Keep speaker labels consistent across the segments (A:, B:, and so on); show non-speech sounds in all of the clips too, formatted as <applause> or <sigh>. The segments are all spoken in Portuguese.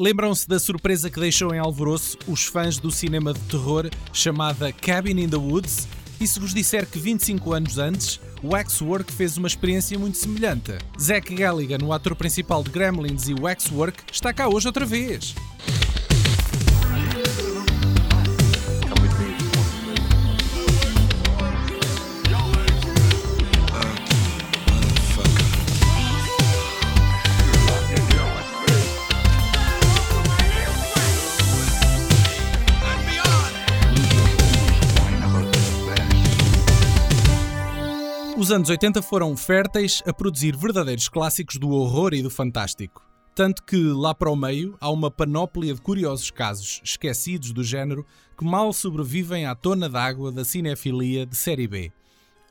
A: Lembram-se da surpresa que deixou em alvoroço os fãs do cinema de terror chamada Cabin in the Woods? E se vos disser que 25 anos antes, Waxwork fez uma experiência muito semelhante. Zack Galligan, o ator principal de Gremlins e Waxwork, está cá hoje outra vez. Os anos 80 foram férteis a produzir verdadeiros clássicos do horror e do fantástico. Tanto que, lá para o meio, há uma panóplia de curiosos casos esquecidos do género que mal sobrevivem à tona d'água da cinefilia de série B.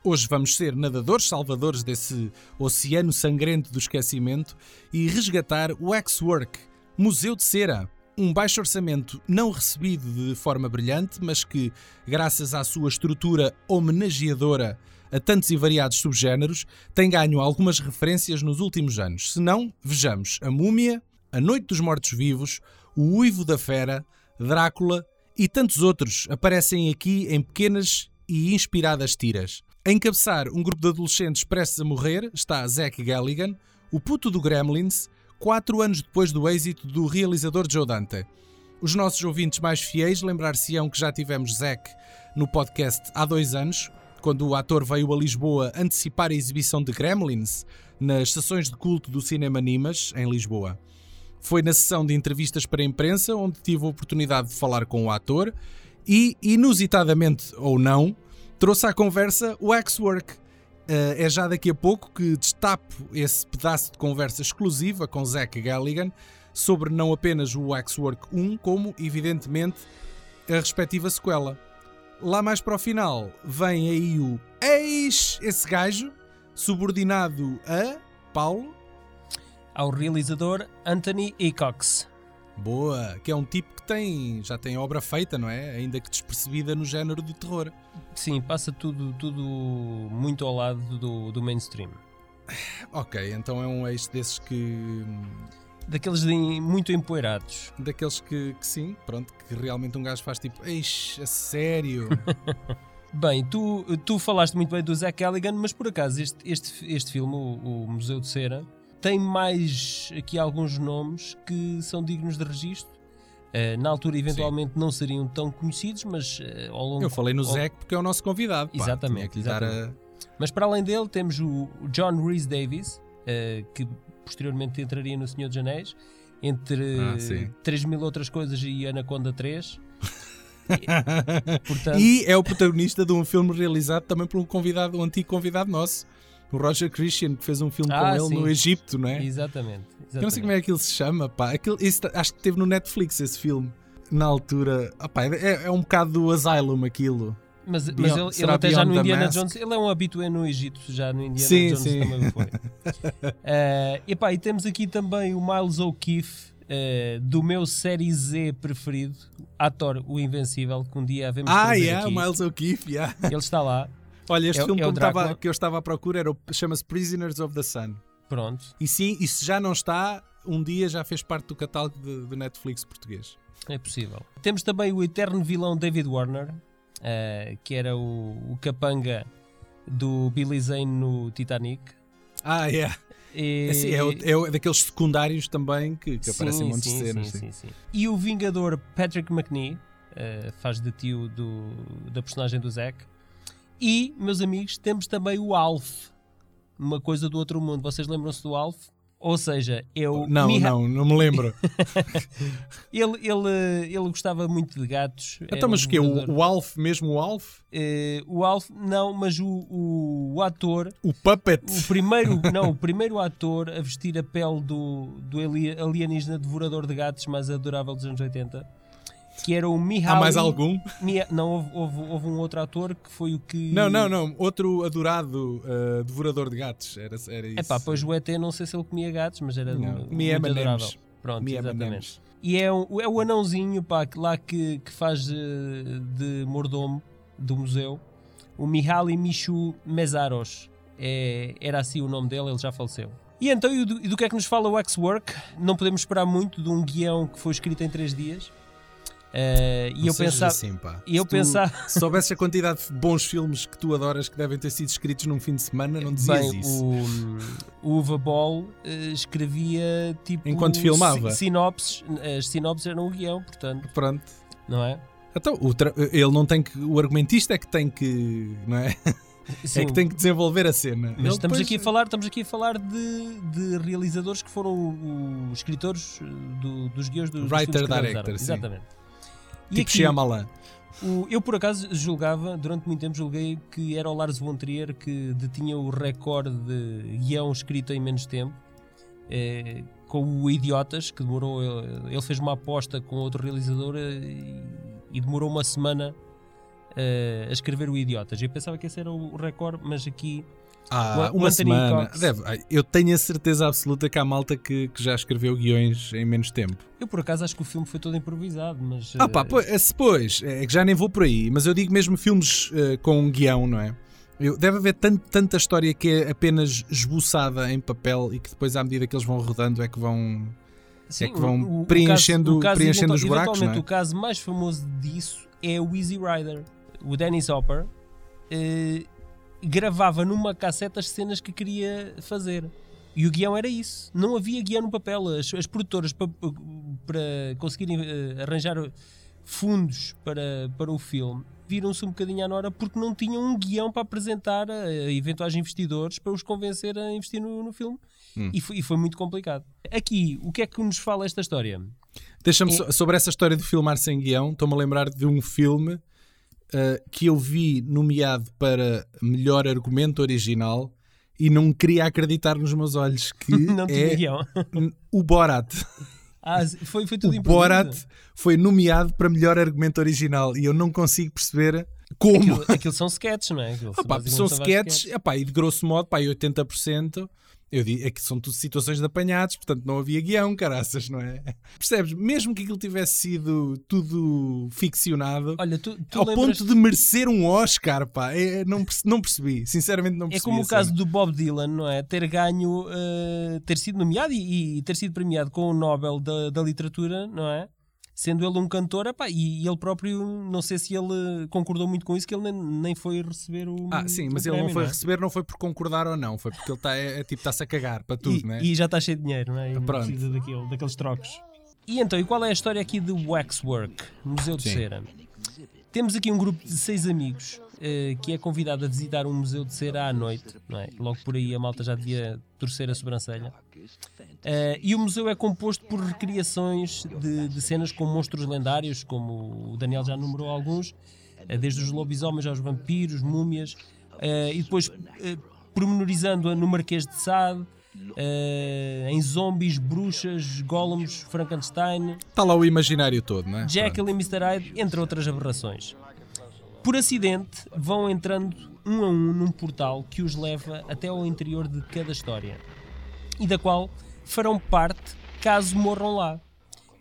A: Hoje vamos ser nadadores salvadores desse oceano sangrento do esquecimento e resgatar o X-Work, Museu de Cera, um baixo orçamento não recebido de forma brilhante, mas que, graças à sua estrutura homenageadora a tantos e variados subgéneros, tem ganho algumas referências nos últimos anos. Se não, vejamos A Múmia, A Noite dos Mortos-Vivos, O Uivo da Fera, Drácula e tantos outros aparecem aqui em pequenas e inspiradas tiras. A encabeçar um grupo de adolescentes prestes a morrer está Zack Galligan, o puto do Gremlins, quatro anos depois do êxito do realizador Joe Dante. Os nossos ouvintes mais fiéis lembrar-se-ão que já tivemos Zack no podcast há dois anos, quando o ator veio a Lisboa antecipar a exibição de Gremlins nas sessões de culto do Cinema Nimas, em Lisboa. Foi na sessão de entrevistas para a imprensa onde tive a oportunidade de falar com o ator e, inusitadamente ou não, trouxe à conversa o X-Work. Uh, é já daqui a pouco que destapo esse pedaço de conversa exclusiva com Zack Galligan sobre não apenas o X-Work 1, como, evidentemente, a respectiva sequela. Lá mais para o final vem aí o ex, esse gajo, subordinado a Paulo.
B: Ao realizador Anthony Ecox.
A: Boa, que é um tipo que tem, já tem obra feita, não é? Ainda que despercebida no género do terror.
B: Sim, passa tudo, tudo muito ao lado do, do mainstream.
A: Ok, então é um ex desses que
B: daqueles de, muito empoeirados.
A: Daqueles que, que, sim, pronto, que realmente um gajo faz tipo, eixe, a sério. <laughs>
B: bem, tu, tu falaste muito bem do Zack Galligan, mas por acaso este, este, este filme, o, o Museu de Cera, tem mais aqui alguns nomes que são dignos de registro. Uh, na altura, eventualmente, sim. não seriam tão conhecidos, mas uh, ao longo.
A: Eu falei no ao... Zack porque é o nosso convidado.
B: Pá, exatamente. exatamente. A... Mas para além dele, temos o John Rhys Davis, uh, que posteriormente entraria no Senhor dos Anéis, entre ah, 3 mil outras coisas e Anaconda 3.
A: e, <laughs> portanto... e é o protagonista de um filme realizado também por um convidado, um antigo convidado nosso, o Roger Christian, que fez um filme ah, com ele sim. no Egito, não é?
B: Exatamente. exatamente.
A: Eu não sei como é que ele se chama, pá. Esse, acho que teve no Netflix esse filme. Na altura, opá, é, é um bocado do Asylum aquilo.
B: Mas, mas ele, ele até já no Indiana Jones, ele é um habitué no Egito, já no Indiana sim, Jones sim. também foi. uh, <laughs> epá, e temos aqui também o Miles O'Keefe, uh, do meu série Z preferido, ator, o Invencível, que um dia havemos
A: Ah, yeah, aqui. Miles O'Keefe, yeah. <laughs>
B: Ele está lá.
A: Olha, este é, filme é estava, que eu estava à procura chama-se Prisoners of the Sun.
B: Pronto.
A: E sim, e se já não está, um dia já fez parte do catálogo de Netflix português.
B: É possível. Temos também o eterno vilão David Warner, uh, que era o, o capanga do Billy Zane no Titanic.
A: Ah, yeah. E... É, é, é, daqueles secundários também que, que sim, aparecem em montes sim, de cenas. Sim, sim,
B: E o Vingador Patrick McNee uh, faz de tio do, da personagem do Zack. E, meus amigos, temos também o Alf, uma coisa do outro mundo. Vocês lembram-se do Alf? Ou seja, eu.
A: Não, Miha... não, não me lembro. <laughs>
B: ele, ele, ele gostava muito de gatos.
A: Então, mas o que? O, o Alf, mesmo o Alf?
B: Uh, o Alf, não, mas o, o, o, ator.
A: O Puppet?
B: O primeiro, não, o primeiro ator a vestir a pele do, do alienígena devorador de gatos mais adorável dos anos 80 que era o Mihaly...
A: Há mais algum?
B: Mia... Não, houve, houve, houve, um outro ator que foi o que...
A: Não, não, não. Outro adorado uh, devorador de gatos. Era, era isso.
B: É pá, pois o ET não sei se ele comia gatos, mas era não. muito adorável. Pronto, Mia exatamente. E é, um, é o anãozinho pá, lá que, que faz de, de mordomo do museu. O Mihaly Michu Mesaros. É, era assim o nome dele, ele já faleceu. E então, e do, e do que é que nos fala o X-Work? Não podemos esperar muito de um guião que foi escrito em três dias. Uh, e eu pensava.
A: assim,
B: e eu pensava-
A: Se soubesse a quantidade de bons filmes que tu adoras que devem ter sido escritos num fim de semana, não dizias
B: Bem,
A: isso.
B: o, o Uva Ball eh, escrevia tipo.
A: Enquanto filmava.
B: si- Sinopses. As sinopses eram o guião, portanto,
A: Pronto.
B: não é?
A: Então, ele não tem que. O argumentista é que tem que. Não é?
B: Sim,
A: É que tem que desenvolver a cena.
B: Mas
A: Ele
B: estamos
A: depois-
B: aqui a falar, estamos aqui a falar de, de realizadores que foram os escritores eh, do- dos guiões dos, dos
A: Writer,
B: filmes que
A: director,
B: realizaram.
A: sim.
B: E
A: Tipo
B: aqui,
A: Shyamalan.
B: o- eu por acaso julgava, durante muito tempo julguei que era o Lars von Trier que detinha o recorde de guião escrito em menos tempo. eh, com o Idiotas, que demorou. Ele ele fez uma aposta com outro realizador eh, e, e demorou uma semana eh, a escrever o Idiotas. Eu pensava que esse era o recorde, mas aqui
A: Ah, uma semana. Deve- eu tenho a certeza absoluta que há malta que, que já escreveu guiões em menos tempo.
B: Eu por acaso acho que o filme foi todo improvisado, mas.
A: Ah, pá,
B: eh,
A: pois, esse pois, é que já nem vou por aí, mas eu digo mesmo filmes eh, com um guião, não é? Eu, deve haver tant- tanta história que é apenas esboçada em papel e que depois, à medida que eles vão rodando, é que vão.
B: sim,
A: que vão
B: o- o
A: preenchendo-
B: o caso
A: preenchendo os buracos, não é?
B: o caso mais famoso disso é o Easy Rider. O Dennis Hopper eh, gravava numa cassete as cenas que queria fazer. E o guião era isso. Não havia guião no papel. As, as produtoras, pa- pa- para, conseguirem eh, arranjar fundos para, para o filme, viram-se um bocadinho à nora porque não tinham um guião para apresentar a, eventuais investidores para os convencer a investir no, no filme.
A: Hum.
B: E, foi, e foi muito complicado. Aqui, o que é que nos fala esta história?
A: Deixa-me
B: É-
A: so- sobre essa história de filmar sem guião, estou-me a lembrar de um filme eh, que eu vi nomeado para melhor argumento original e não queria acreditar nos meus olhos que <laughs>
B: não
A: é o Borat.
B: Ah, foi, foi tudo
A: O. Borat foi nomeado para melhor argumento original e eu não consigo perceber como.
B: Aquilo, aquilo são sketches, não é? Aquilo
A: Ah, pá, são
B: vários
A: sketches, epá, e de grosso modo, pá, e 80%. Eu digo, é que são tudo situações de apanhados, portanto não havia guião, caraças, não é? Percebes? Mesmo que aquilo tivesse sido tudo ficcionado,
B: Olha, tu, tu
A: ao
B: lembras...
A: ponto de merecer um Oscar, pá, é- não, perce- não percebi, sinceramente não
B: É
A: percebi.
B: como o caso do Bob Dylan, não é? Ter ganho, eh, ter sido nomeado e, e ter sido premiado com o Nobel da, da Literatura, não é? Sendo ele um cantor, epá, e ele próprio, não sei se ele concordou muito com isso, que ele nem, nem foi receber o.
A: Ah, sim, mas ele não
B: prémio,
A: foi
B: é?
A: receber, não foi por concordar ou não, foi porque ele está, é, é tipo, está-se a cagar para tudo,
B: e,
A: não é?
B: e já está cheio de dinheiro, não é? E não
A: Pronto.
B: precisa daquele, daqueles trocos. E então, e qual é a história aqui do Waxwork, Museu de. Cera? Temos aqui um grupo de seis amigos que é convidado a visitar um museu de cera à noite, não é? Logo por aí a malta já devia torcer a sobrancelha. Eh, e o museu é composto por recriações de, de cenas com monstros lendários, como o Daniel já numerou alguns, eh, desde os lobisomens aos vampiros, múmias, eh, e depois eh, pormenorizando-a no Marquês de Sade, eh, em zombies, bruxas, golems, Frankenstein,
A: Está lá o imaginário todo, não é?
B: Jekyll e Mr. Hyde, entre outras aberrações. Por acidente, vão entrando um a um num portal que os leva até ao interior de cada história e da qual farão parte caso morram lá.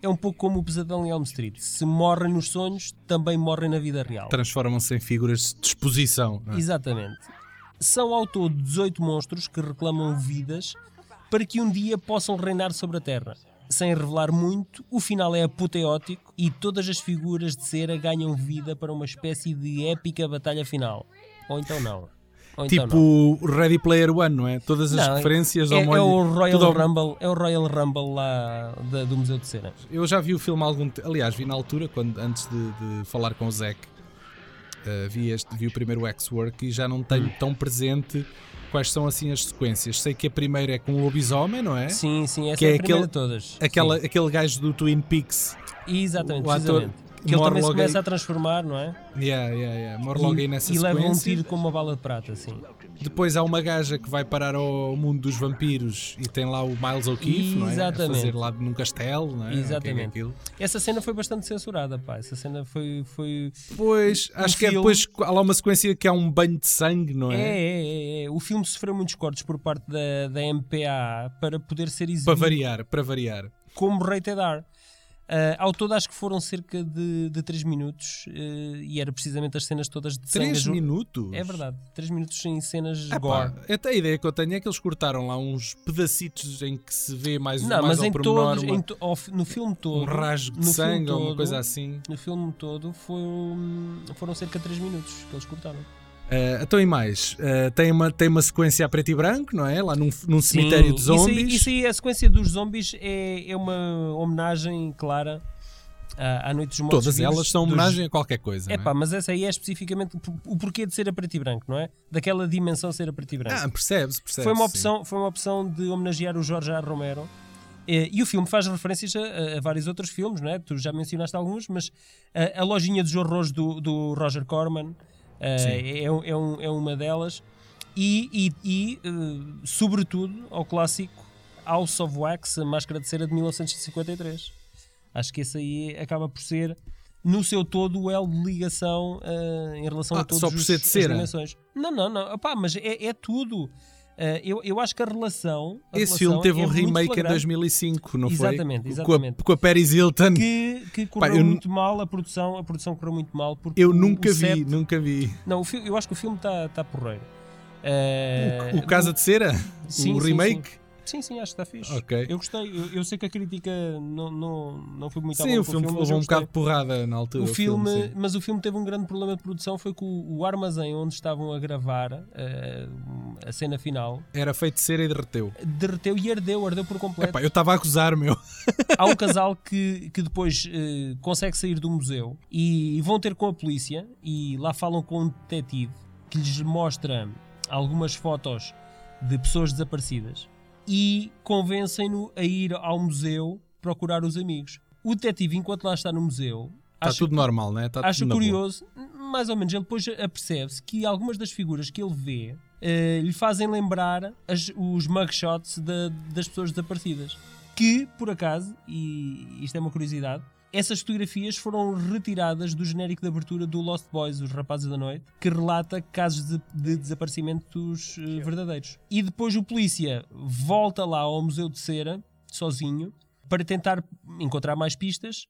B: É um pouco como o pesadelo em Elm Street. Se morrem nos sonhos, também morrem na vida real.
A: Transformam-se em figuras de exposição. é?
B: Exatamente. São ao todo 18 monstros que reclamam vidas para que um dia possam reinar sobre a Terra. Sem revelar muito, o final é apoteótico e todas as figuras de cera ganham vida para uma espécie de épica batalha final. Ou então não. Ou então não.
A: Tipo o Ready Player One, não é? Todas as
B: Não,
A: referências
B: é,
A: ao
B: é
A: molho.
B: o Royal
A: ao-
B: Rumble, é o Royal Rumble lá da- do Museu de Cera.
A: Eu já vi o filme há algum tempo. Aliás, vi na altura, quando, antes de, de falar com o Zac, eh, vi, este, vi o primeiro X-Work e já não tenho
B: Hum.
A: tão presente quais são assim as sequências. Sei que a primeira é com o lobisomem, não é?
B: Sim, sim, essa
A: Que
B: é
A: é
B: a primeira
A: aquele-
B: de todas.
A: Aquela,
B: Sim.
A: aquele gajo do Twin Peaks.
B: Exatamente,
A: o ator.
B: Que ele também se começa
A: aí.
B: a transformar, não é?
A: Yeah, yeah, yeah. Morre logo
B: e,
A: aí nessa
B: e leva um
A: sequência.
B: tiro com uma bala de prata, sim.
A: Depois há uma gaja que vai parar ao mundo dos vampiros e tem lá o Miles O'Keefe, não é? A
B: Exatamente.
A: fazer lá num castelo, não é? É é
B: Exatamente. Essa cena foi bastante censurada, pá. Essa cena foi. foi...
A: Pois, acho que é
B: filme-
A: depois. Há lá uma sequência que há um banho de sangue, não
B: É,
A: é?
B: é, é, é. O filme sofreu muitos cortes por parte da, da MPA para poder ser
A: Para
B: exibido
A: variar, para variar.
B: como rated R. Uh, ao todo acho que foram cerca de, de 3 minutos uh, e era precisamente as cenas todas de
A: 3
B: sangue.
A: minutos?
B: É verdade, 3 minutos em cenas
A: Epá,
B: gore.
A: Até a ideia que eu tenho é que eles cortaram lá uns pedacitos em que se vê mais,
B: Não,
A: mais
B: mas
A: ao
B: em
A: pormenor
B: todos,
A: uma-
B: em to- no filme todo,
A: um rasgo de sangue ou uma
B: todo-
A: coisa assim.
B: no filme todo foram, foram cerca de 3 minutos que eles cortaram.
A: Uh, então e mais? Uh, tem, uma, tem uma sequência a preto e branco, não é? Lá num, num cemitério de
B: Sim, isso aí-
A: zombies.
B: Isso aí, a sequência dos zombies é, é uma homenagem clara à, à Noite dos Mortos
A: Todas
B: Vivos
A: elas são
B: dos-
A: homenagem a qualquer coisa.
B: É pá, mas essa aí é especificamente o por- o porquê de ser a preto e branco, não é? Daquela dimensão ser a preto e branco.
A: Ah, percebes, percebes.
B: foi, uma
A: sim.
B: opção, foi uma opção de homenagear o Jorge A. Romero. Eh, E o filme faz referências a, a vários outros filmes, não é? Tu já mencionaste alguns, mas a, a lojinha dos horrores do, do Roger Corman
A: Sim.
B: É, é, um- é uma delas. E, e- e, eh, sobretudo, ao clássico House of Wax, a Máscara de Cera de 1953. Acho que esse aí acaba por ser, no seu todo, o elo de ligação eh, em relação
A: Ah,
B: a
A: de
B: as dimensões. Não, não, não. Opá, mas é, é tudo. Eh, eu, eu acho que a relação. a
A: Esse
B: relação
A: filme teve
B: é
A: um remake em
B: flagrante.
A: 2005, não
B: Exatamente,
A: foi?
B: exatamente.
A: Com a, com a Paris Hilton.
B: Que, que correu
A: eu-
B: muito mal, a produção, a produção correu muito mal. Porque
A: Eu
B: o-
A: nunca
B: o
A: vi,
B: set-
A: nunca vi.
B: Não, o fi- eu acho que o filme está tá porreiro. Eh,
A: O Casa de Cera?
B: sim,
A: o
B: sim,
A: remake?
B: Sim, sim, acho que está fixe.
A: Ok.
B: Eu gostei. Eu, eu sei que a crítica não, não, não foi muito
A: Sim, o filme levou
B: eu
A: um bocado de porrada na altura.
B: O filme,
A: sim.
B: mas o filme teve um grande problema de produção, foi que o, o armazém onde estavam a gravar eh, a cena final
A: Era feito de cera e derreteu.
B: derreteu e ardeu, ardeu por completo.
A: Epá, eu estava a acusar, meu.
B: Há um <laughs> casal que, que depois eh, consegue sair do museu e vão ter com a polícia e lá falam com um detetive que lhes mostra algumas fotos de pessoas desaparecidas e convencem-no a ir ao museu procurar os amigos. O detetive, enquanto lá está no museu,
A: Está
B: acha
A: tudo normal, não é? Está tudo na boa.
B: curioso, mais ou menos, ele depois apercebe-se que algumas das figuras que ele vê eh, lhe fazem lembrar as- os mugshots da- das pessoas desaparecidas. Que, por acaso, e isto é uma curiosidade, essas fotografias foram retiradas do genérico de abertura do Lost Boys, Os Rapazes da Noite, que relata casos de, de desaparecimentos eh, verdadeiros. E depois o polícia volta lá ao Museu de Cera, sozinho, para tentar encontrar mais pistas,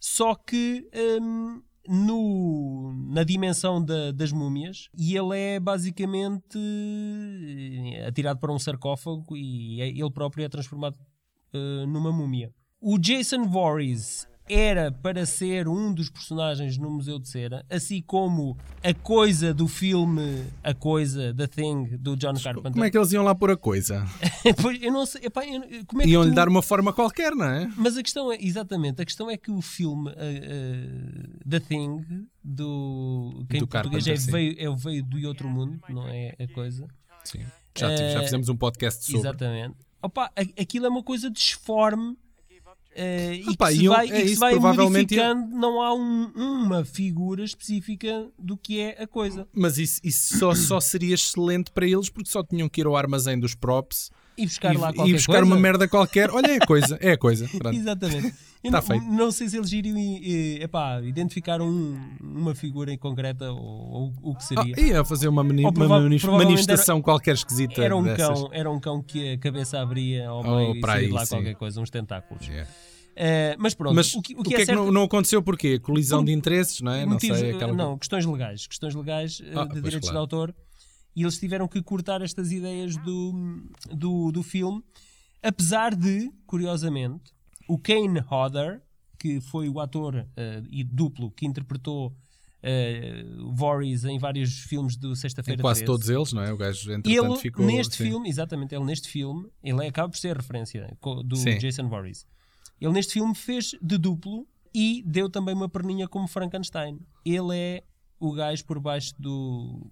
B: só que hum, no, na dimensão da- das múmias, e ele é basicamente eh, atirado para um sarcófago e é- ele próprio é transformado eh, numa múmia. O Jason Voorhees era para ser um dos personagens no Museu de Cera, assim como a coisa do filme A Coisa, The Thing, do John Carpenter.
A: Como é que eles iam lá pôr a coisa? <laughs>
B: Pois, eu não sei, epá, eu- como é que
A: Iam-lhe
B: tu-
A: dar uma forma qualquer, não é?
B: mas a questão é, exatamente, a questão é que o filme uh, uh, The Thing, do. Quem
A: Do
B: em português é
A: Carpenter, sim.
B: veio, é o veio do outro mundo, não é a coisa.
A: Sim. Já, tive- já
B: Eh,
A: fizemos um podcast sobre.
B: Exatamente. Opa, aquilo é uma coisa disforme. Uh, e
A: Opa,
B: que se
A: e eu-
B: vai,
A: é
B: e que
A: isso,
B: vai modificando, não há um- uma figura específica do que é a coisa.
A: Mas isso, isso só, só seria excelente para eles porque só tinham que ir ao armazém dos props
B: E buscar lá
A: e,
B: qualquer
A: e buscar
B: coisa.
A: uma merda qualquer. Olha, é a coisa, é a coisa. <laughs> Pronto.
B: Exatamente. Eu
A: Tá
B: não,
A: feito.
B: não sei se eles iriam eh, epá, identificar um- uma figura em concreta ou, o que
A: Ah,
B: seria.
A: ia fazer uma, mani- uma manifestação qualquer esquisita.
B: era um
A: dessas.
B: cão, era um cão que a cabeça abria ao
A: Oh,
B: meio e
A: para
B: saía lá
A: sim.
B: qualquer coisa, uns tentáculos.
A: Yeah.
B: Eh, mas pronto,
A: Mas
B: o que, o
A: o
B: que
A: que,
B: é,
A: é que
B: certo,
A: não, não aconteceu porquê? Colisão
B: Por
A: de interesses, não é? Não
B: motivos-
A: sei. Aquela...
B: não, questões legais, questões legais eh,
A: Ah,
B: de direitos
A: claro.
B: de autor e eles tiveram que cortar estas ideias do, do, do filme, apesar de, curiosamente, o Kane Hodder, que foi o ator eh, e duplo que interpretou Voorhees em vários filmes do Sexta-feira
A: quase
B: 13,
A: todos eles, não é? O gajo, entretanto,
B: ele
A: ficou.
B: neste
A: sim.
B: filme, exatamente, ele neste filme, ele é- acaba por ser referência co- do
A: Sim.
B: Jason Voorhees. Ele neste filme fez de duplo e deu também uma perninha como Frankenstein. Ele é o gajo por baixo do,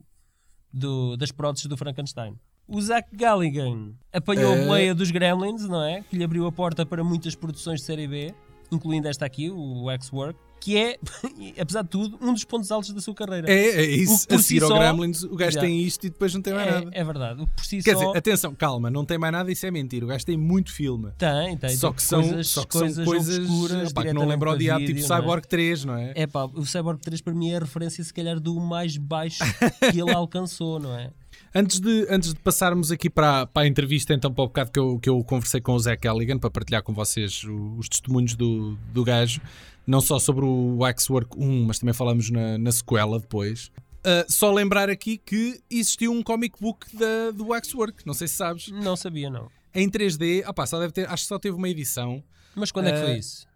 B: do- das próteses do Frankenstein. O Zach Galligan apanhou a
A: É.
B: boleia dos Gremlins, não é? Que lhe abriu a porta para muitas produções de série B, incluindo esta aqui, o X-Work, que é, <laughs> apesar de tudo, um dos pontos altos da sua carreira.
A: É, é
B: O
A: isso.
B: por
A: A
B: si
A: ao
B: só-
A: Gremlins, o gajo
B: Já.
A: tem isto e depois não tem mais nada.
B: É, é verdade. O por si
A: Quer
B: só...
A: dizer, atenção, calma, não tem mais nada, isso é mentira. O gajo tem muito filme.
B: Tem, tem.
A: só que são
B: coisas,
A: só que são
B: coisas,
A: coisas
B: obscuras,
A: pá, que não lembro o diabo, tipo
B: é?
A: Cyborg 3, não é?
B: É pá, o Cyborg 3 para mim é a referência se calhar do mais baixo que ele <laughs> alcançou, não é?
A: Antes de, antes de passarmos aqui para, a, para a entrevista, então, para o bocado que eu, que eu conversei com o Zé Kelligan, para partilhar com vocês os testemunhos do, do gajo, não só sobre o Waxwork 1, mas também falamos na, na sequela depois. Uh, só lembrar aqui que existiu um comic book da, do Waxwork, não sei se sabes.
B: Não sabia, não.
A: Em 3D, opá, só deve ter, acho que só teve uma edição.
B: Mas quando uh, é que foi ah, isso?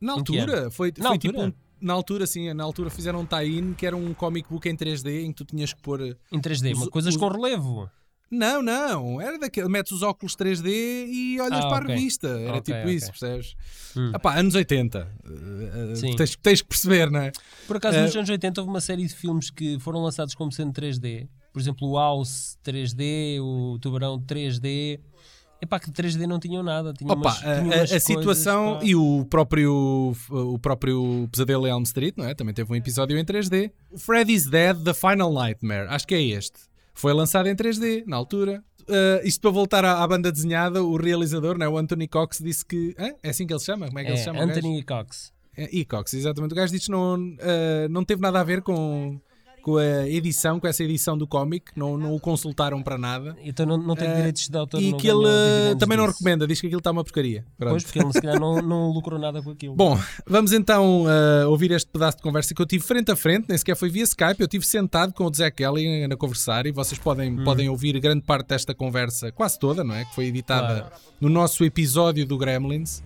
A: Na altura, foi, na foi altura? tipo um, na altura, sim, na altura fizeram um tie-in que era um comic book em 3D em que tu tinhas que pôr.
B: Em 3D, os, coisas os, com relevo.
A: Não, não, era daquele. Metes os óculos 3D e olhas ah, para okay. a revista. Era okay, tipo okay. isso, percebes? Hum. Epá, anos 80. Uh, tens, tens, que perceber, não é?
B: Por acaso, uh, nos anos 80 houve uma série de filmes que foram lançados como sendo 3D. Por exemplo, o House 3D, o Tubarão 3D. Epá, que 3D não tinham nada. Tinham
A: Opa,
B: umas, tinham a,
A: a situação e o próprio, o próprio Pesadelo Elm Street, não é? Também teve um episódio em 3D. Freddy's Dead, The Final Nightmare. Acho que é este. Foi lançado em 3D, na altura. Uh, isto para voltar à, à, banda desenhada, o realizador, né, o Anthony Cox, disse que. é assim que ele se chama? Como é que
B: é,
A: ele se chama?
B: Anthony Cox.
A: É, e Cox, exatamente. O gajo disse que não, uh, não teve nada a ver com, com a edição, com essa edição do cómic, não, não o consultaram para nada.
B: Então não, não tem uh, direitos de autor.
A: E que ele também não recomenda, diz que aquilo está uma porcaria.
B: Pronto. Pois, porque ele se calhar não, não lucrou nada com aquilo.
A: Bom, vamos então uh, ouvir este pedaço de conversa que eu tive frente a frente, nem sequer foi via Skype, eu tive sentado com o Zé Kelly a conversar e vocês podem, hum. podem ouvir grande parte desta conversa, quase toda, não é? Que foi editada claro. no nosso episódio do Gremlins.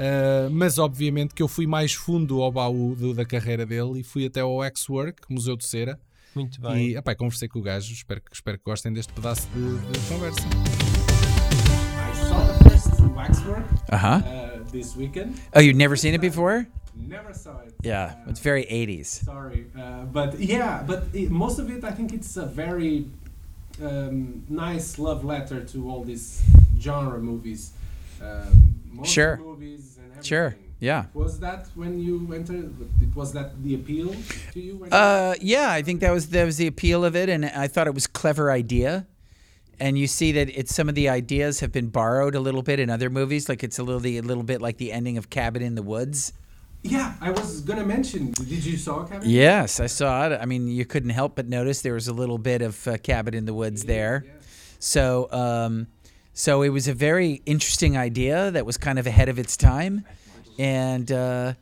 A: Uh, mas obviamente que eu fui mais fundo ao baú do, da carreira dele e fui até ao X-Work, Museu de Cera,
B: muito bem.
A: E epá, conversei com o gajo, espero, espero que gostem deste pedaço de, de conversa. I saw the first waxwork
C: uh-huh.
A: uh, this weekend.
C: Oh, you've never seen it before?
A: Never saw it.
C: Yeah, uh, it's very 80s.
A: Sorry, uh, but yeah, but it, most of it, I think it's a very um, nice love letter to all these genre movies. Um,
C: sure.
A: Movies and
C: sure. Yeah.
A: Was that when you entered? Was that the appeal to you?
C: Uh, yeah, I think that was that was the appeal of it, and I thought it was clever idea. And you see that it's some of the ideas have been borrowed a little bit in other movies, like it's a little a little bit like the ending of Cabin in the Woods.
A: Yeah, I was gonna mention. Did you saw Cabin?
C: Yes, I saw it. I mean, you couldn't help but notice there was a little bit of uh, Cabin in the Woods there. Yeah. So, um, so it was a very interesting idea that was kind of ahead of its time and uh,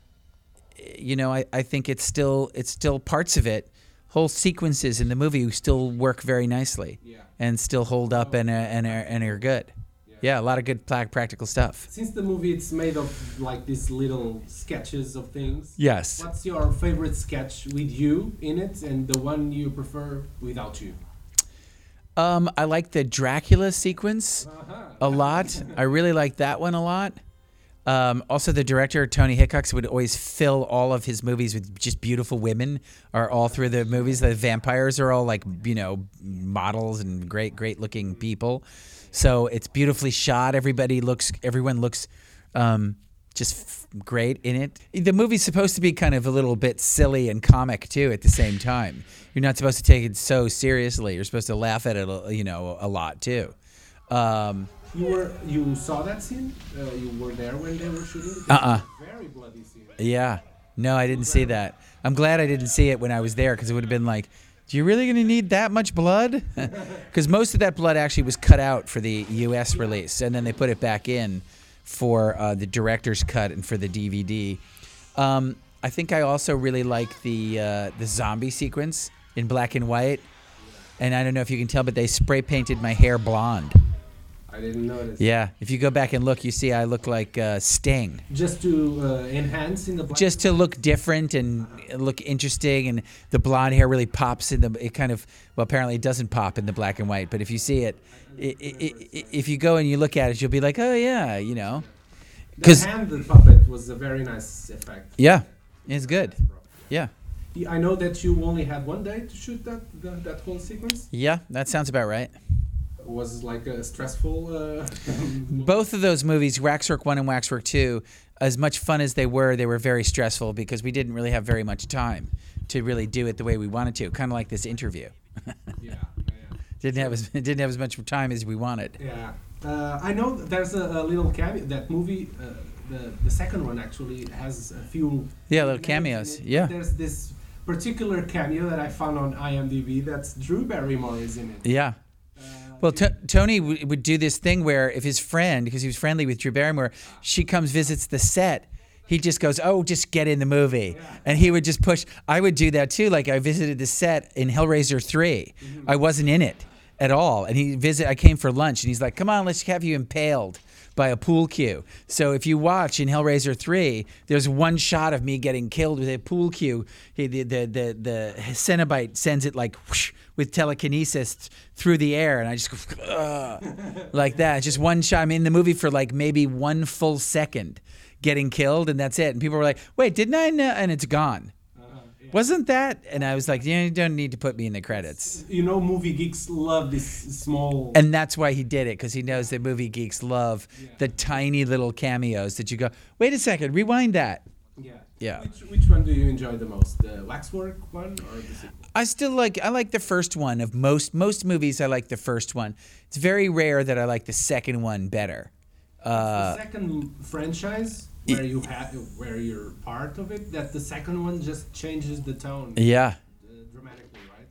C: you know, I, I think it's still it's still parts of it, whole sequences in the movie still work very nicely, yeah. and still hold up and are, and are, and are good. Yeah. yeah, a lot of good practical stuff.
A: Since the movie it's made of like these little sketches of things.
C: Yes.
A: What's your favorite sketch with you in it, and the one you prefer without you?
C: Um, I like the Dracula sequence uh-huh. a lot. I really like that one a lot. Um, also, the director Tony Hickox would always fill all of his movies with just beautiful women. Are all through the movies. The vampires are all like you know models and great, great looking people. So it's beautifully shot. Everybody looks. Everyone looks. Um, just f- great in it. The movie's supposed to be kind of a little bit silly and comic too at the same time. You're not supposed to take it so seriously. You're supposed to laugh at it, you know, a lot too. Um,
A: you were you saw that scene? Uh, you were there when they were shooting.
C: Uh uh
A: Very bloody scene.
C: Yeah. No, I didn't see that. I'm glad I didn't see it when I was there because it would have been like, do you really going to need that much blood? <laughs> Because most of that blood actually was cut out for the U.S. release, and then they put it back in for uh, the director's cut and for the DVD. Um, I think I also really like the uh, the zombie sequence in black and white, and I don't know if you can tell, but they spray painted my hair blonde.
A: I didn't notice.
C: Yeah, if you go back and look, you see I look like uh, Sting.
A: Just to uh, enhance in the.
C: Just to look different and look interesting, and the blonde hair really pops in the. It kind of well, apparently it doesn't pop in the black and white, but if you see it, it, it, it if you go and you look at it, you'll be like, oh yeah, you know.
A: Because the hand puppet was a very nice effect.
C: Yeah, it's good. Yeah.
A: I know that you only had one day to shoot that that, that whole sequence.
C: Yeah, that sounds about right
A: was like a stressful. Uh, <laughs>
C: Both of those movies, Waxwork One and Waxwork Two, as much fun as they were, they were very stressful because we didn't really have very much time to really do it the way we wanted to. Kind of like this interview. <laughs>
A: yeah.
C: Didn't have as <laughs> didn't have as much time as we wanted.
A: Yeah, uh, I know there's a, a, little cameo. That movie, uh, the the second one actually has a few.
C: Yeah, little cameos. Yeah.
A: There's this particular cameo that I found on IMDb. That's Drew Barrymore is in it.
C: Yeah, Well, T- Tony w- would do this thing where if his friend, because he was friendly with Drew Barrymore, she comes visits the set. He just goes, "Oh, just get in the movie," and he would just push. I would do that too. Like I visited the set in Hellraiser 3 I wasn't in it at all, and he visit. I came for lunch, and he's like, "Come on, let's have you impaled." By a pool cue. So if you watch in Hellraiser 3, there's one shot of me getting killed with a pool cue. He, the, the, the, the Cenobite sends it like whoosh, with telekinesis through the air, and I just go like that. Just one shot. I'm in the movie for like maybe one full second getting killed, and that's it. And people were like, wait, didn't I know? And it's gone. Wasn't that? And I was like, yeah, you don't need to put me in the credits.
A: You know, movie geeks love this small.
C: And that's why he did it, because he knows that movie geeks love the tiny little cameos that you go, wait a second, rewind that.
A: yeah.
C: Yeah.
A: Which, which one do you enjoy the most, the waxwork one or the sequel?
C: I still like I like the first one of most most movies. I like the first one. It's very rare that I like the second one better. Uh,
A: the second franchise where you have where you're part of it, that the second one just changes the tone
C: yeah,
A: uh, dramatically, right?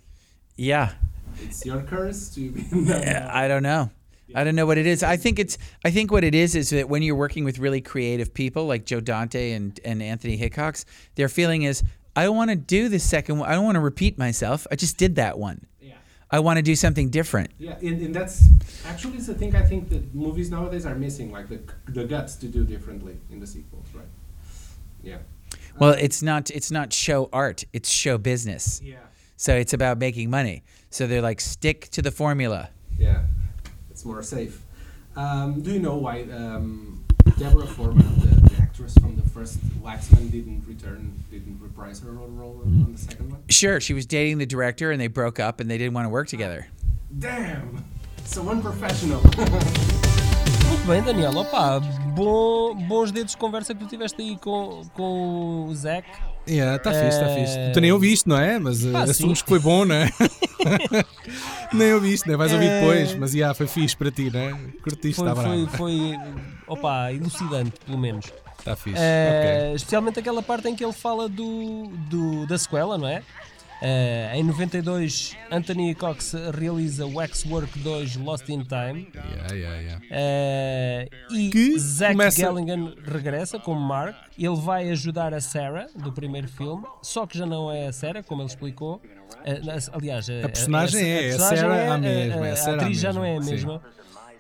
C: yeah.
A: It's your curse to be <laughs> in that.
C: Yeah, I don't know. I don't know what it is. I think it's. I think what it is is that when you're working with really creative people like Joe Dante and and Anthony Hickox, their feeling is I don't want to do the second one. I don't want to repeat myself. I just did that one. I want to do something different.
A: Yeah, and, and that's actually the thing I think that movies nowadays are missing, like the the guts to do differently in the sequels, right? Yeah.
C: Well, it's not. It's not show art. It's show business.
A: Yeah.
C: So it's about making money. So they're like stick to the formula.
A: Yeah. It's more safe. Um, do you know why um, Deborah Foreman, the actress from the first Waxman, didn't return, didn't reprise her role on, on the second one?
C: Sure, she was dating the director and they broke up and they didn't want to work together.
A: Damn! So unprofessional.
B: Muito <laughs> bem, Daniel. Opa, bom, bons dedos de conversa que tu tiveste aí com, com o Zac.
A: Yeah, tá fixe, tá fixe. Tu nem ouviste, não é? Mas
B: pá,
A: assumes que foi bom, não é? <laughs> nem ouviste, né? Vais ouvir
B: Eh,
A: depois, mas yeah, foi fixe para ti, não é? Curtiste,
B: Foi,
A: está
B: foi,
A: bravo.
B: foi, opa, elucidante, pelo menos.
A: Está fixe.
B: Eh,
A: ok.
B: Especialmente aquela parte em que ele fala do, do- da sequela, não é? Eh, em 92, Anthony Cox realiza Waxwork 2 Lost in Time.
A: Yeah, yeah, yeah.
B: Eh, e
A: Que
B: Zach
A: começa-
B: Galligan regressa como Mark. Ele vai ajudar a Sarah do primeiro filme, só que já não é a Sarah, como ele explicou. Na- aliás,
A: A personagem é, a Sarah a mesma, é a
B: atriz já não é a
A: mesma,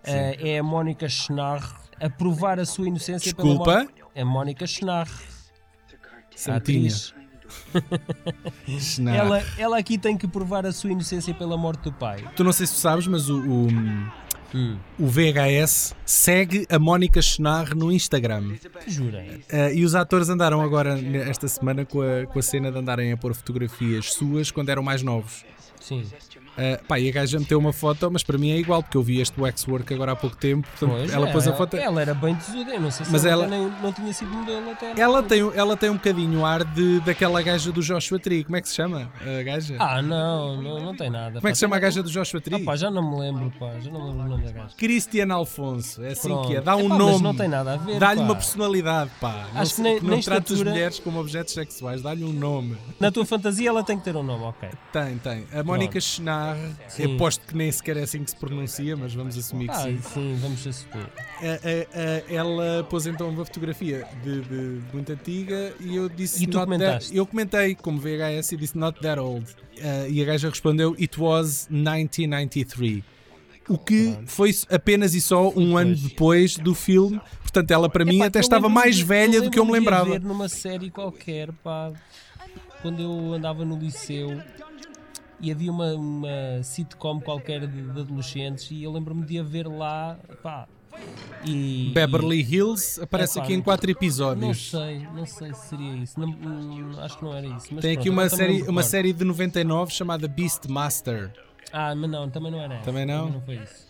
B: é a Mónica Schnarr a provar a sua inocência pela
A: Desculpa?
B: morte. É a Mónica Schnarr,
A: Santinha. <laughs>
B: Ela, ela aqui tem que provar a sua inocência pela morte do pai.
A: Tu não sei se tu sabes, mas o, o,
B: Hum.
A: o VHS segue a Mónica Schnarr no Instagram.
B: Jura?
A: Uh, e os atores andaram agora, esta semana, com a, com a cena de andarem a pôr fotografias suas quando eram mais novos.
B: Sim.
A: Uh, pá, e a gaja meteu uma foto, mas para mim é igual, porque eu vi este waxwork agora há pouco tempo. Portanto,
B: Pois,
A: ela
B: é,
A: pôs a foto.
B: Ela era bem tesuda, eu não sei se
A: Mas
B: ela,
A: ela-
B: nem, não tinha sido modelo até.
A: Ela tem, ela tem um bocadinho o ar de, daquela gaja do Joshua Tree. Como é que se chama? A gaja?
B: Ah, não, não, não tem nada.
A: Como é que se chama a gaja do Joshua Tree?
B: Ah, pá, já não me lembro, pá, já não me lembro o nome da gaja.
A: Cristiana Alfonso. É assim
B: Pronto.
A: que é. Dá um
B: Epá, mas
A: nome.
B: não tem nada a ver,
A: Dá-lhe
B: pá.
A: uma personalidade, pá. não,
B: Acho que
A: se-
B: nem-
A: não
B: nem
A: trata as mulheres como objetos sexuais. Dá-lhe um nome.
B: Na tua fantasia ela tem que ter um nome, ok.
A: Tem, tem. A Mónica
B: Sim.
A: aposto que nem sequer é assim que se pronuncia, mas vamos assumir que
B: Ah,
A: sim.
B: sim, vamos assumir.
A: A- a- a- ela pôs então uma fotografia de, de muito antiga e eu disse
B: E tu
A: not that,
B: comentaste?
A: eu comentei como VHS e disse not that old Uh, e a gaja respondeu it was 1993 o que foi apenas e só um ano depois do filme portanto ela para mim
B: Epá,
A: até
B: eu
A: estava mais velha do que eu me lembrava
B: ver numa série qualquer, pá, quando eu andava no liceu e havia uma, uma sitcom qualquer de, de adolescentes e eu lembro-me de a ver lá, pá. E,
A: Beverly Hills aparece
B: Epá,
A: aqui em quatro
B: Não
A: episódios
B: sei, não sei se seria isso. Não, hum, acho que não era isso. Mas
A: tem
B: pronto,
A: aqui uma
B: também
A: série,
B: não
A: uma série de 99 chamada Beastmaster
B: Ah, mas não, também não era.
A: Também não?
B: não foi isso.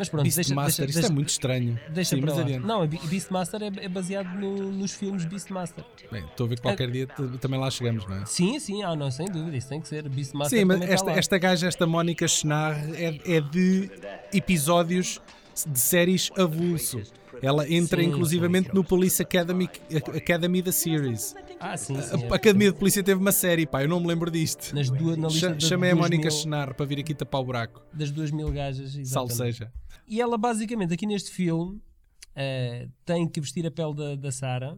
B: Mas pronto,
A: Beastmaster,
B: deixa,
A: isto
B: deixa,
A: é muito estranho
B: deixa
A: Sim,
B: para lá. Não, Be- Beastmaster é, é baseado no- nos filmes Beastmaster.
A: Bem, estou a ver que qualquer dia t- também lá chegamos, não é?
B: Sim, sim, ah, não, sem dúvida, isso tem que ser. Beastmaster
A: Sim, mas
B: está
A: esta, esta gaja, esta Mónica Schnarr, é, é de episódios de séries avulso. Ela entra
B: Sim,
A: inclusivamente no Police Academy, Academy da series.
B: Ah, sim, sim.
A: A Academia de Polícia teve uma série, pá, eu não me lembro disto.
B: Nas duas, na lista das
A: Chamei a Mónica
B: mil-
A: Chenar para vir aqui tapar o buraco.
B: das duas mil gajas.
A: Salve
B: exatamente.
A: seja.
B: E ela basicamente aqui neste filme eh, tem que vestir a pele da, da Sarah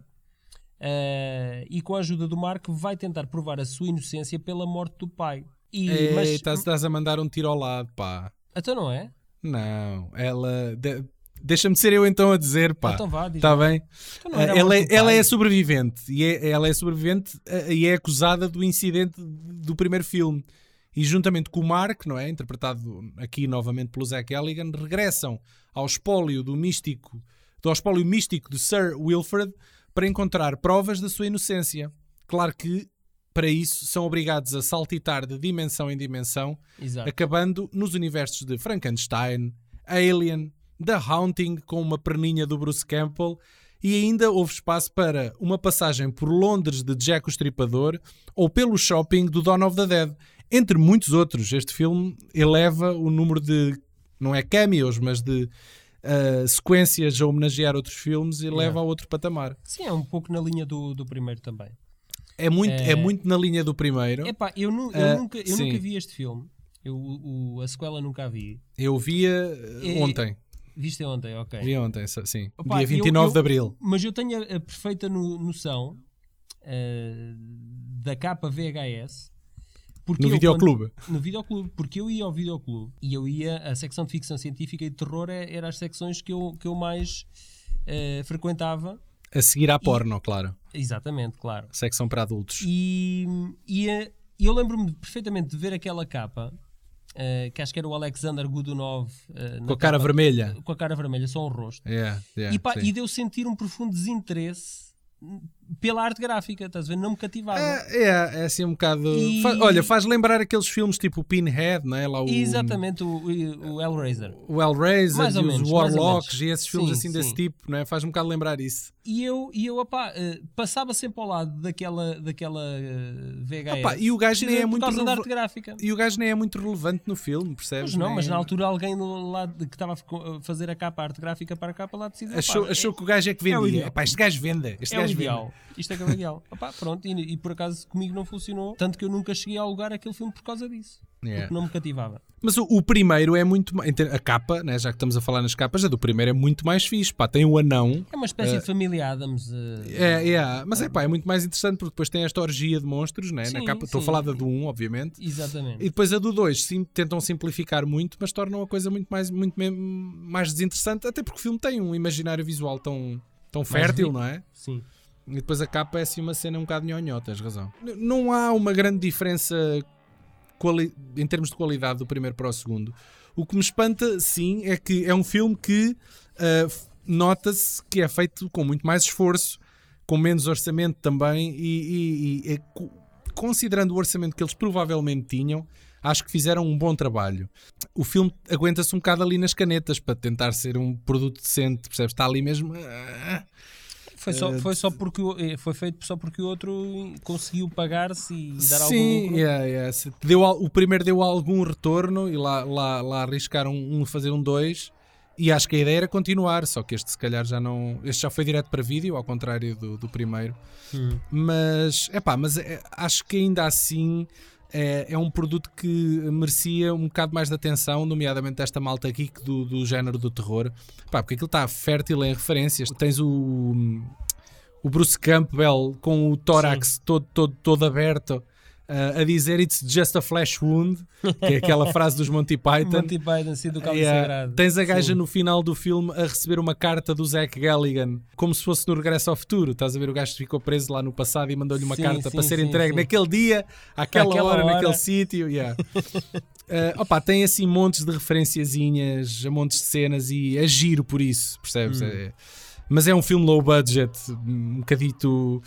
B: eh, e com a ajuda do Mark vai tentar provar a sua inocência pela morte do pai. E,
A: Ei,
B: mas,
A: estás, estás a mandar um tiro ao lado, pá.
B: Então não é?
A: Não, ela. de- Deixa-me ser eu então a dizer, pá.
B: Então vá,
A: Está
B: lá.
A: bem?
B: Então a
A: ela, é, ela é sobrevivente e é, ela é sobrevivente eh, e é acusada do incidente do primeiro filme. E juntamente com o Mark, não é? Interpretado aqui novamente pelo Zack Elligan, regressam ao espólio do místico, do espólio místico de Sir Wilfred para encontrar provas da sua inocência. Claro que para isso são obrigados a saltitar de dimensão em dimensão
B: Exato.
A: acabando nos universos de Frankenstein, Alien, The Haunting com uma perninha do Bruce Campbell e ainda houve espaço para uma passagem por Londres de Jack o Estripador ou pelo shopping do Dawn of the Dead. Entre muitos outros, este filme eleva o número de, não é cameos, mas de ah, sequências a homenagear outros filmes e leva a outro patamar.
B: Sim, é um pouco na linha do, do primeiro também.
A: É muito, é...
B: É.
A: muito na linha do primeiro.
B: Epá, eu, nu- eu
A: Ah,
B: nunca, eu
A: sim.
B: nunca vi este filme. Eu, o, a sequela nunca a vi.
A: Eu via
B: É-
A: ontem.
B: Viste ontem, ok.
A: Vi ontem, sim.
B: Opa,
A: Dia
B: eu-
A: 29
B: eu-
A: de Abril.
B: Mas eu tenho a, a perfeita no- noção eh, da capa VHS. Porque
A: No
B: eu,
A: videoclube.
B: quando- no videoclube, porque eu ia ao videoclube e eu ia, a secção de ficção científica e de terror é- era as secções que eu, que eu mais eh, frequentava.
A: A seguir à porno, claro.
B: Exatamente, claro.
A: Secção para adultos.
B: E, e, eh, eu lembro-me perfeitamente de ver aquela capa, eh, que acho que era o Alexander Godunov. eh, na
A: Com a cara
B: capa-
A: vermelha.
B: Com a cara vermelha, só um rosto.
A: Yeah, yeah,
B: e, pá, e deu sentir um profundo desinteresse pela arte gráfica, estás a ver? Não me cativava.
A: É, é, é assim um bocado.
B: E-
A: olha, faz lembrar aqueles filmes tipo o Pinhead, não é? Lá o,
B: Exatamente, o, o, Hellraiser.
A: o Hellraiser
B: Mais
A: e
B: ou
A: os
B: menos, ou
A: Warlocks e esses filmes
B: Sim,
A: assim desse
B: sim.
A: tipo, não é? Faz um bocado lembrar isso.
B: E eu, e eu opá, eh, passava sempre ao lado daquela, daquela eh, VHS.
A: Opá, e o gajo nem é
B: por
A: muito
B: causa da
A: releva-
B: arte gráfica.
A: E o gajo nem é muito relevante no filme, percebes?
B: Pois não,
A: Nem-
B: mas na altura alguém lá que estava a fazer a capa, a arte gráfica para a capa lá decidiu.
A: Achou,
B: opá,
A: achou
B: é-
A: que o gajo é que
B: é
A: vendia. Epá, este gajo vende. Este
B: é o
A: gajo
B: ideal. Isto é que é o ideal. Opá, pronto, e, e por acaso comigo não funcionou. Tanto que eu nunca cheguei a alugar aquele filme por causa disso.
A: Yeah.
B: Porque não me cativava.
A: Mas o, o primeiro é muito. A capa, né, já que estamos a falar nas capas, a do primeiro é muito mais fixe. Pá, tem o anão.
B: É uma espécie de família Adams. eh,
A: É, mas é pá, é muito mais interessante porque depois tem esta orgia de monstros, né? na
B: Sim,
A: capa. Estou a falar da do 1, obviamente.
B: Exatamente.
A: E depois a do 2 sim, tentam simplificar muito, mas tornam a coisa muito mais, muito mais desinteressante, até porque o filme tem um imaginário visual tão, tão fértil, não é?
B: Sim.
A: E depois a capa é assim uma cena um bocado nhonhó, tens razão. Não há uma grande diferença em termos de qualidade do primeiro para o segundo. O que me espanta, sim, é que é um filme que f- nota-se que é feito com muito mais esforço, com menos orçamento também, e, e- e, co- considerando o orçamento que eles provavelmente tinham, acho que fizeram um bom trabalho. O filme aguenta-se um bocado ali nas canetas para tentar ser um produto decente, percebes? Está ali mesmo. ah,
B: Foi só,
A: Eh,
B: foi só porque eh, foi feito só porque o outro conseguiu pagar-se e dar algum
A: Sim,
B: lucro.
A: yeah, yeah. Se Deu, o primeiro deu algum retorno e lá, lá, lá arriscaram um fazer um 2 e acho que a ideia era continuar, só que este se calhar já não. Este já foi direto para vídeo, ao contrário do, do primeiro.
B: Hum.
A: Mas, epá, mas é, acho que ainda assim é, é um produto que merecia um bocado mais de atenção, nomeadamente desta malta geek do, do género do terror. Epá, porque aquilo está fértil em referências. Tens o, o Bruce Campbell com o tórax todo, todo, todo aberto. Ah, a dizer It's just a flesh wound, que é aquela <laughs> frase dos Monty Python.
B: Monty Python, sim, do Cálice
A: Yeah.
B: Sagrado.
A: Tens a gaja
B: Sim.
A: no final do filme a receber uma carta do Zack Galligan, como se fosse no Regresso ao Futuro. Estás a ver? O gajo ficou preso lá no passado e mandou-lhe uma
B: Sim,
A: carta
B: sim,
A: para ser entregue naquele dia, àquela
B: Àquela
A: hora,
B: hora.
A: naquele sítio. Yeah. <laughs> Eh, opa, tem assim montes de referenciazinhas, montes de cenas e é giro por isso, percebes?
B: Hum.
A: É- mas é um filme low budget, um bocadito.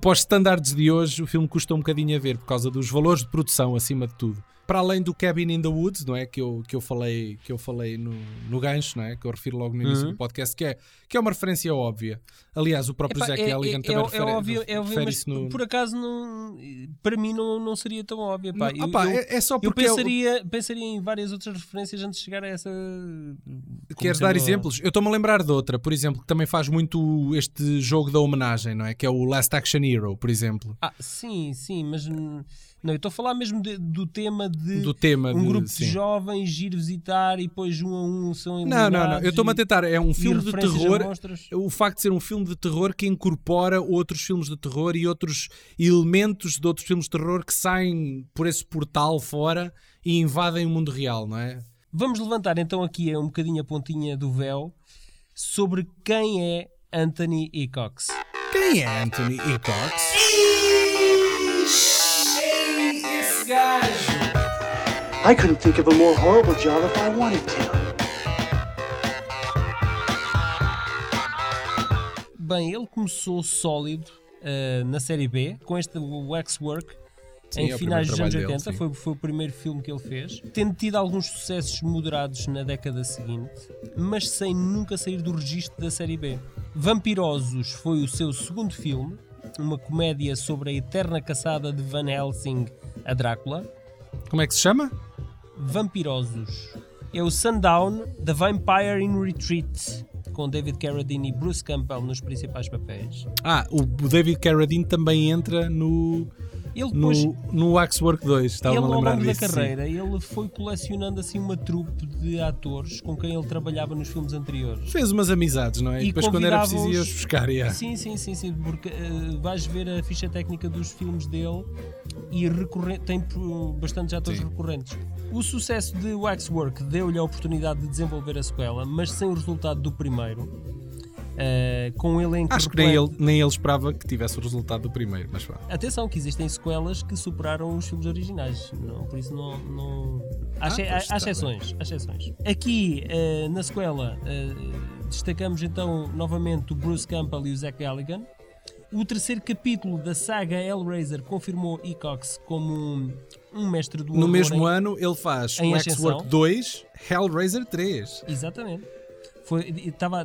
A: Para os standards de hoje, o filme custa um bocadinho a ver por causa dos valores de produção, acima de tudo. Para além do Cabin in the Woods, não é? Que eu, que eu falei, que eu falei no, no gancho, não é? Que eu refiro logo no início
B: Uhum.
A: do podcast, que é, que é uma referência óbvia. Aliás, o próprio
B: Epá,
A: Zack
B: é,
A: Elligan
B: é-
A: também
B: é-
A: refere,
B: é óbvio, é óbvio mas
A: no.
B: por acaso não, para mim não, não seria tão óbvio. Pá.
A: Não,
B: Eu-
A: opá,
B: eu,
A: é, é só
B: eu
A: porque. é o-
B: pensaria, pensaria em várias outras referências antes de chegar a essa.
A: Queres dar exemplos? Eu estou-me a lembrar de outra, por exemplo, que também faz muito este jogo da homenagem, não é? Que é o Last Action Hero, por exemplo.
B: Ah, sim, sim, mas não, eu estou a falar mesmo de- do tema de
A: Do tema
B: um
A: de-
B: grupo
A: sim.
B: de jovens ir visitar e depois um a um são
A: Não, não, não. Eu estou-me a tentar. É um filme de terror. O facto de ser um filme de terror que incorpora outros filmes de terror e outros elementos de outros filmes de terror que saem por esse portal fora e invadem o mundo real, não é?
B: Vamos levantar então aqui um bocadinho a pontinha do véu sobre quem é Anthony
A: É Anthony Ecox?
B: Esse gajo!
D: I couldn't think of a more horrible job if I wanted to.
B: Bem, ele começou sólido ah, na série B com este Waxwork
A: Sim,
B: em
A: é
B: finais dos anos
A: trabalho dele,
B: 80.
A: sim.
B: foi, foi o primeiro filme que ele fez, tendo tido alguns sucessos moderados na década seguinte, mas sem nunca sair do registro da série B. Vampirosos foi o seu segundo filme, uma comédia sobre a eterna caçada de Van Helsing a Drácula.
A: Como é que se chama?
B: Vampirosos. É o Sundown, The Vampire in Retreat, com David Carradine e Bruce Campbell nos principais papéis.
A: Ah, o David Carradine também entra no,
B: Ele depois,
A: no, no Waxwork 2.
B: ele
A: Estava-me a
B: ao
A: lembrar
B: longo da
A: disso. sim.
B: carreira, ele foi colecionando assim uma trupe de atores com quem ele trabalhava nos filmes anteriores.
A: Fez umas amizades, não é? E,
B: E
A: depois, quando era preciso,
B: convidava-os-
A: ia-os buscar. yeah.
B: Sim, sim, sim, sim, porque eh, vais ver a ficha técnica dos filmes dele e recorre- tem uh, bastantes atores
A: Sim.
B: recorrentes. O sucesso de Waxwork deu-lhe a oportunidade de desenvolver a sequela, mas sem o resultado do primeiro. Eh, com ele em
A: Acho que nem ele, nem ele esperava que tivesse o resultado do primeiro, mas vá.
B: Atenção, que existem sequelas que superaram os filmes originais, não, por isso não. não... Há,
A: Ah,
B: há- há exceções, há exceções. Aqui, eh, na sequela, eh, destacamos então novamente o Bruce Campbell e o Zach Galligan. O terceiro capítulo da saga Hellraiser confirmou Ecox como um, um mestre do
A: No mesmo
B: em-
A: ano, ele faz o. Waxwork 2, Hellraiser 3.
B: Exatamente. Estava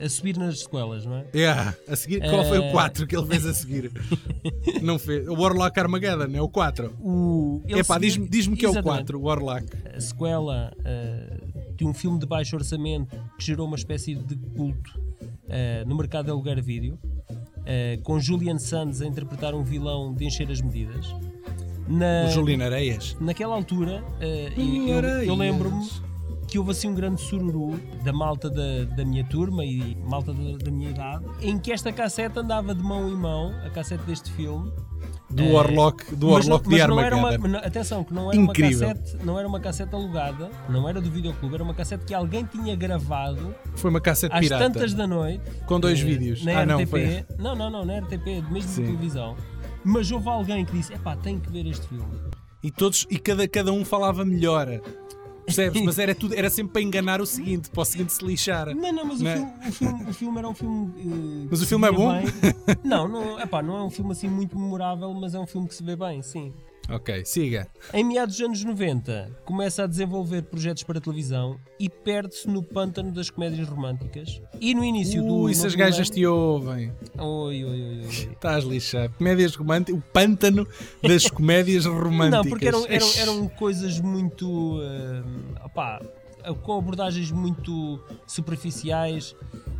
B: a subir nas sequelas, não é?
A: Yeah. A seguir, qual foi o
B: Eh.
A: 4 que ele fez a seguir? <laughs> Não fez. O Warlock Armageddon, é o 4.
B: O,
A: Epá,
B: seguiu-
A: diz-me diz que é o
B: Exatamente.
A: 4, o Warlock.
B: a sequela eh, de um filme de baixo orçamento que gerou uma espécie de culto eh, no mercado de alugar vídeo, eh, com Julian Sands a interpretar um vilão de encher as medidas. Na,
A: O Juliano Areias.
B: naquela altura, eh, eu, eu lembro-me que houve assim um grande sururu da malta da, da minha turma e malta da, da minha idade, em que esta cassete andava de mão em mão, a cassete deste filme,
A: Do
B: Eh,
A: Warlock, do
B: mas não-
A: Warlock de
B: mas não uma,
A: Armageddon.
B: não, atenção, que não era
A: Incrível.
B: uma cassete, não era uma cassete alugada, não era do videoclube, era uma cassete que alguém tinha gravado
A: Foi uma cassete
B: às
A: pirata.
B: tantas da noite.
A: Com dois
B: eh,
A: vídeos.
B: Na
A: Ah, não,
B: RTP.
A: foi.
B: Não, não, não, na RTP, mesmo de
A: Sim.
B: televisão. Mas houve alguém que disse: epá, tenho que ver este filme.
A: E, todos, e cada, cada um falava melhor. Percebes? Mas era, tudo, era sempre para enganar o seguinte, para o seguinte se lixar.
B: Não, não, mas o,
A: Não é?
B: filme, o, filme, o filme era um filme. eh,
A: Mas o filme é bom?
B: bem. Não, não, epá, não é um filme assim muito memorável, mas é um filme que se vê bem, sim.
A: Ok, siga.
B: Em meados dos anos 90, começa a desenvolver projetos para televisão e perde-se no pântano das comédias românticas. E no início do.
A: Ui, se as gajas te ouvem.
B: Oi, oi, oi, oi.
A: Estás lixado. Comédias românticas. O pântano das comédias românticas.
B: Não, porque eram, eram, eram coisas muito. ah, opá, com abordagens muito superficiais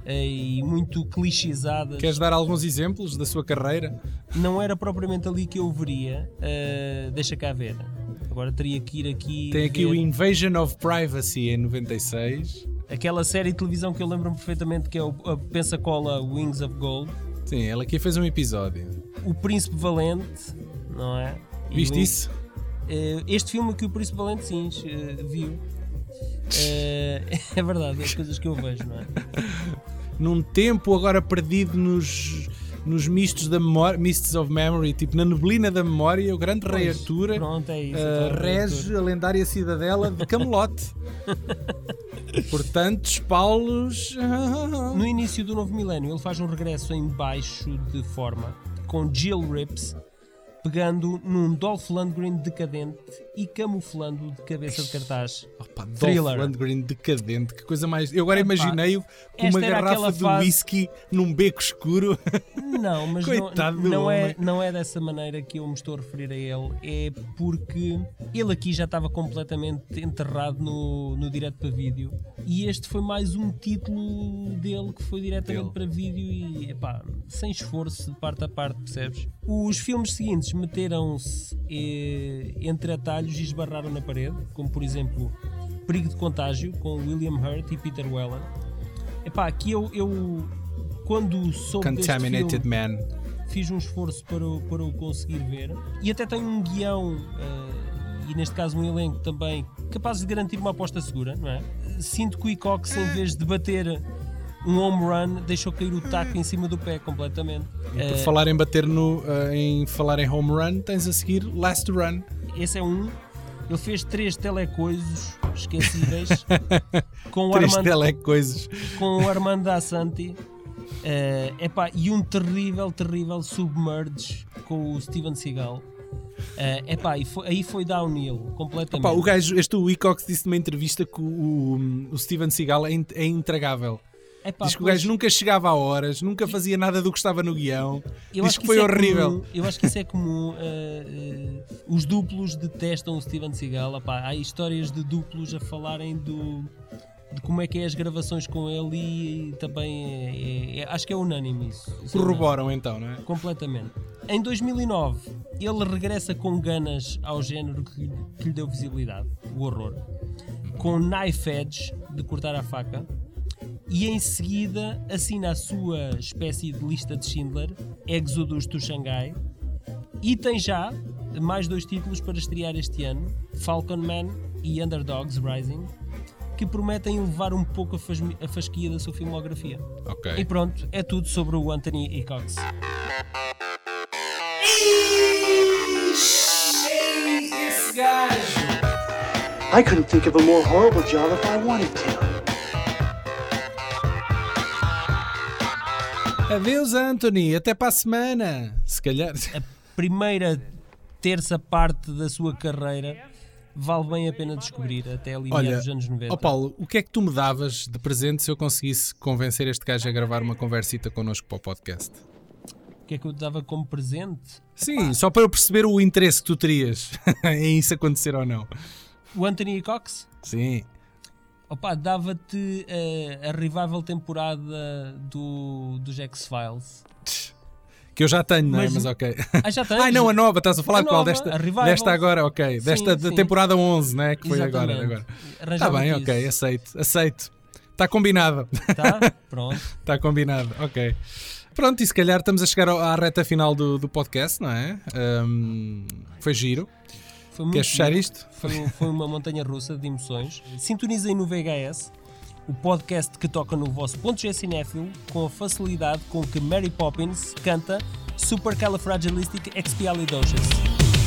B: e muito clichêsadas.
A: Queres dar alguns exemplos da sua carreira?
B: Não era propriamente ali que eu veria. ah, deixa cá ver. Agora teria que ir aqui.
A: Tem aqui
B: ver.
A: o Invasion of Privacy em 96.
B: Aquela série de televisão que eu lembro-me perfeitamente que é o a Pensacola Wings of Gold.
A: Sim, ele aqui fez um episódio.
B: O Príncipe Valente, não é? E
A: Viste
B: o-
A: isso?
B: Eh, Este filme aqui, o Príncipe Valente, sim, eh, viu. Eh, <laughs> é verdade, as coisas que eu vejo, não é? <laughs>
A: Num tempo agora perdido nos, nos mistos da memória, mists of memory, tipo na neblina da memória, o grande rei
B: Pois,
A: Arthur
B: Pronto, é isso.
A: uh,
B: então,
A: rege
B: Arthur.
A: a lendária cidadela de Camelote. <laughs> Portanto, Paulos.
B: No início do novo milénio, ele faz um regresso em baixo de forma com Jill Rips pegando num Dolph Lundgren decadente e camuflando de cabeça de cartaz.
A: Opa, Dolph
B: Thriller.
A: Lundgren decadente, que coisa mais. Eu agora imaginei-o com uma garrafa de
B: fase-
A: whisky num beco escuro.
B: Não, <laughs> mas não,
A: Coitado
B: não, é, não é dessa maneira que eu me estou a referir a ele. É porque ele aqui já estava completamente enterrado no, no direto para vídeo. E este foi mais um título dele que foi diretamente
A: Dele.
B: para vídeo e epá, sem esforço de parte a parte, percebes? Os filmes seguintes meteram-se eh, entre atalhos e esbarraram na parede, como por exemplo Perigo de Contágio com William Hurt e Peter Weller. Epá, aqui eu, eu quando soube
A: Contaminated
B: filme,
A: Man.
B: fiz um esforço para, o- para o conseguir ver e até tenho um guião eh, e neste caso um elenco também capaz de garantir uma aposta segura, não é? Sinto que o Icox em vez de bater um home run deixou cair o taco em cima do pé completamente.
A: Por
B: Eh,
A: falar em bater no. eh, em falar em home run, tens a seguir Last Run.
B: esse é um. Ele fez três telecoisos esquecíveis <laughs> com o
A: Três
B: Armando
A: telecoisas.
B: com o Armando Assanti eh, epá, e um terrível, terrível Submerge com o Steven Seagal. Eh, epá, e foi- aí foi downhill completamente.
A: Opa, o gajo, este o Ecox disse numa entrevista que o, o, o Steven Seagal é, in- é intragável.
B: Epá,
A: Diz que o
B: pois,
A: gajo nunca chegava a horas, nunca fazia nada do que estava no guião.
B: eu
A: Diz
B: acho
A: que foi
B: é
A: horrível.
B: comum, eu acho que isso é comum. eh, eh, os duplos detestam o Steven Seagal. Epá, há histórias de duplos a falarem do, de como é que é as gravações com ele e, também é- é- é- acho que é unânime isso. Isso é.
A: Corroboram então, não é?
B: completamente. Em 2009, ele regressa com ganas ao género que, que lhe deu visibilidade, o horror, com Knife Edge, de cortar a faca, e em seguida assina a sua espécie de lista de Schindler, Exodus to Shanghai, e tem já mais dois títulos para estrear este ano, Falcon Man e Underdogs Rising, que prometem elevar um pouco a, fasmi- a fasquia da sua filmografia.
A: Ok.
B: E pronto, é tudo sobre o Anthony Hickox.
D: I couldn't think of a more horrible job if I wanted to.
A: Adeus, Anthony. Até para a semana. Se calhar.
B: primeira terça parte da sua carreira vale bem a pena descobrir até ali
A: Olha,
B: dos anos 90.
A: ó Paulo, o que é que tu me davas de presente se eu conseguisse convencer este gajo a gravar uma conversita connosco para o podcast?
B: O que é que eu te dava como presente?
A: Sim, só para eu perceber o interesse que tu terias <laughs> em isso acontecer ou não.
B: O Anthony Cox?
A: Sim.
B: Opa, dava-te eh, a revival temporada do, dos X-Files.
A: Que eu já tenho, não é?
B: Mas-
A: Mas ok.
B: Ah, já <laughs> tens?
A: Ai não, a nova, estás a falar
B: A
A: de qual?
B: nova,
A: Desta,
B: a
A: desta agora, ok.
B: Sim,
A: Desta da
B: sim.
A: temporada 11, né? Que foi agora.
B: Exatamente.
A: agora. Está
B: Arranjava-te
A: bem,
B: isso.
A: ok, aceito, aceito. Está combinado.
B: Tá? <laughs> Pronto.
A: Está combinado, ok. Pronto, e se calhar estamos a chegar à reta final do, do podcast, não é? Ahm, foi giro.
B: Foi
A: Queres fechar isto?
B: Foi, foi uma montanha russa de emoções. Sintonizem no VHS, o podcast que toca no vosso ponto G cinéfilo, com a facilidade com que Mary Poppins canta Supercalifragilisticexpialidocious.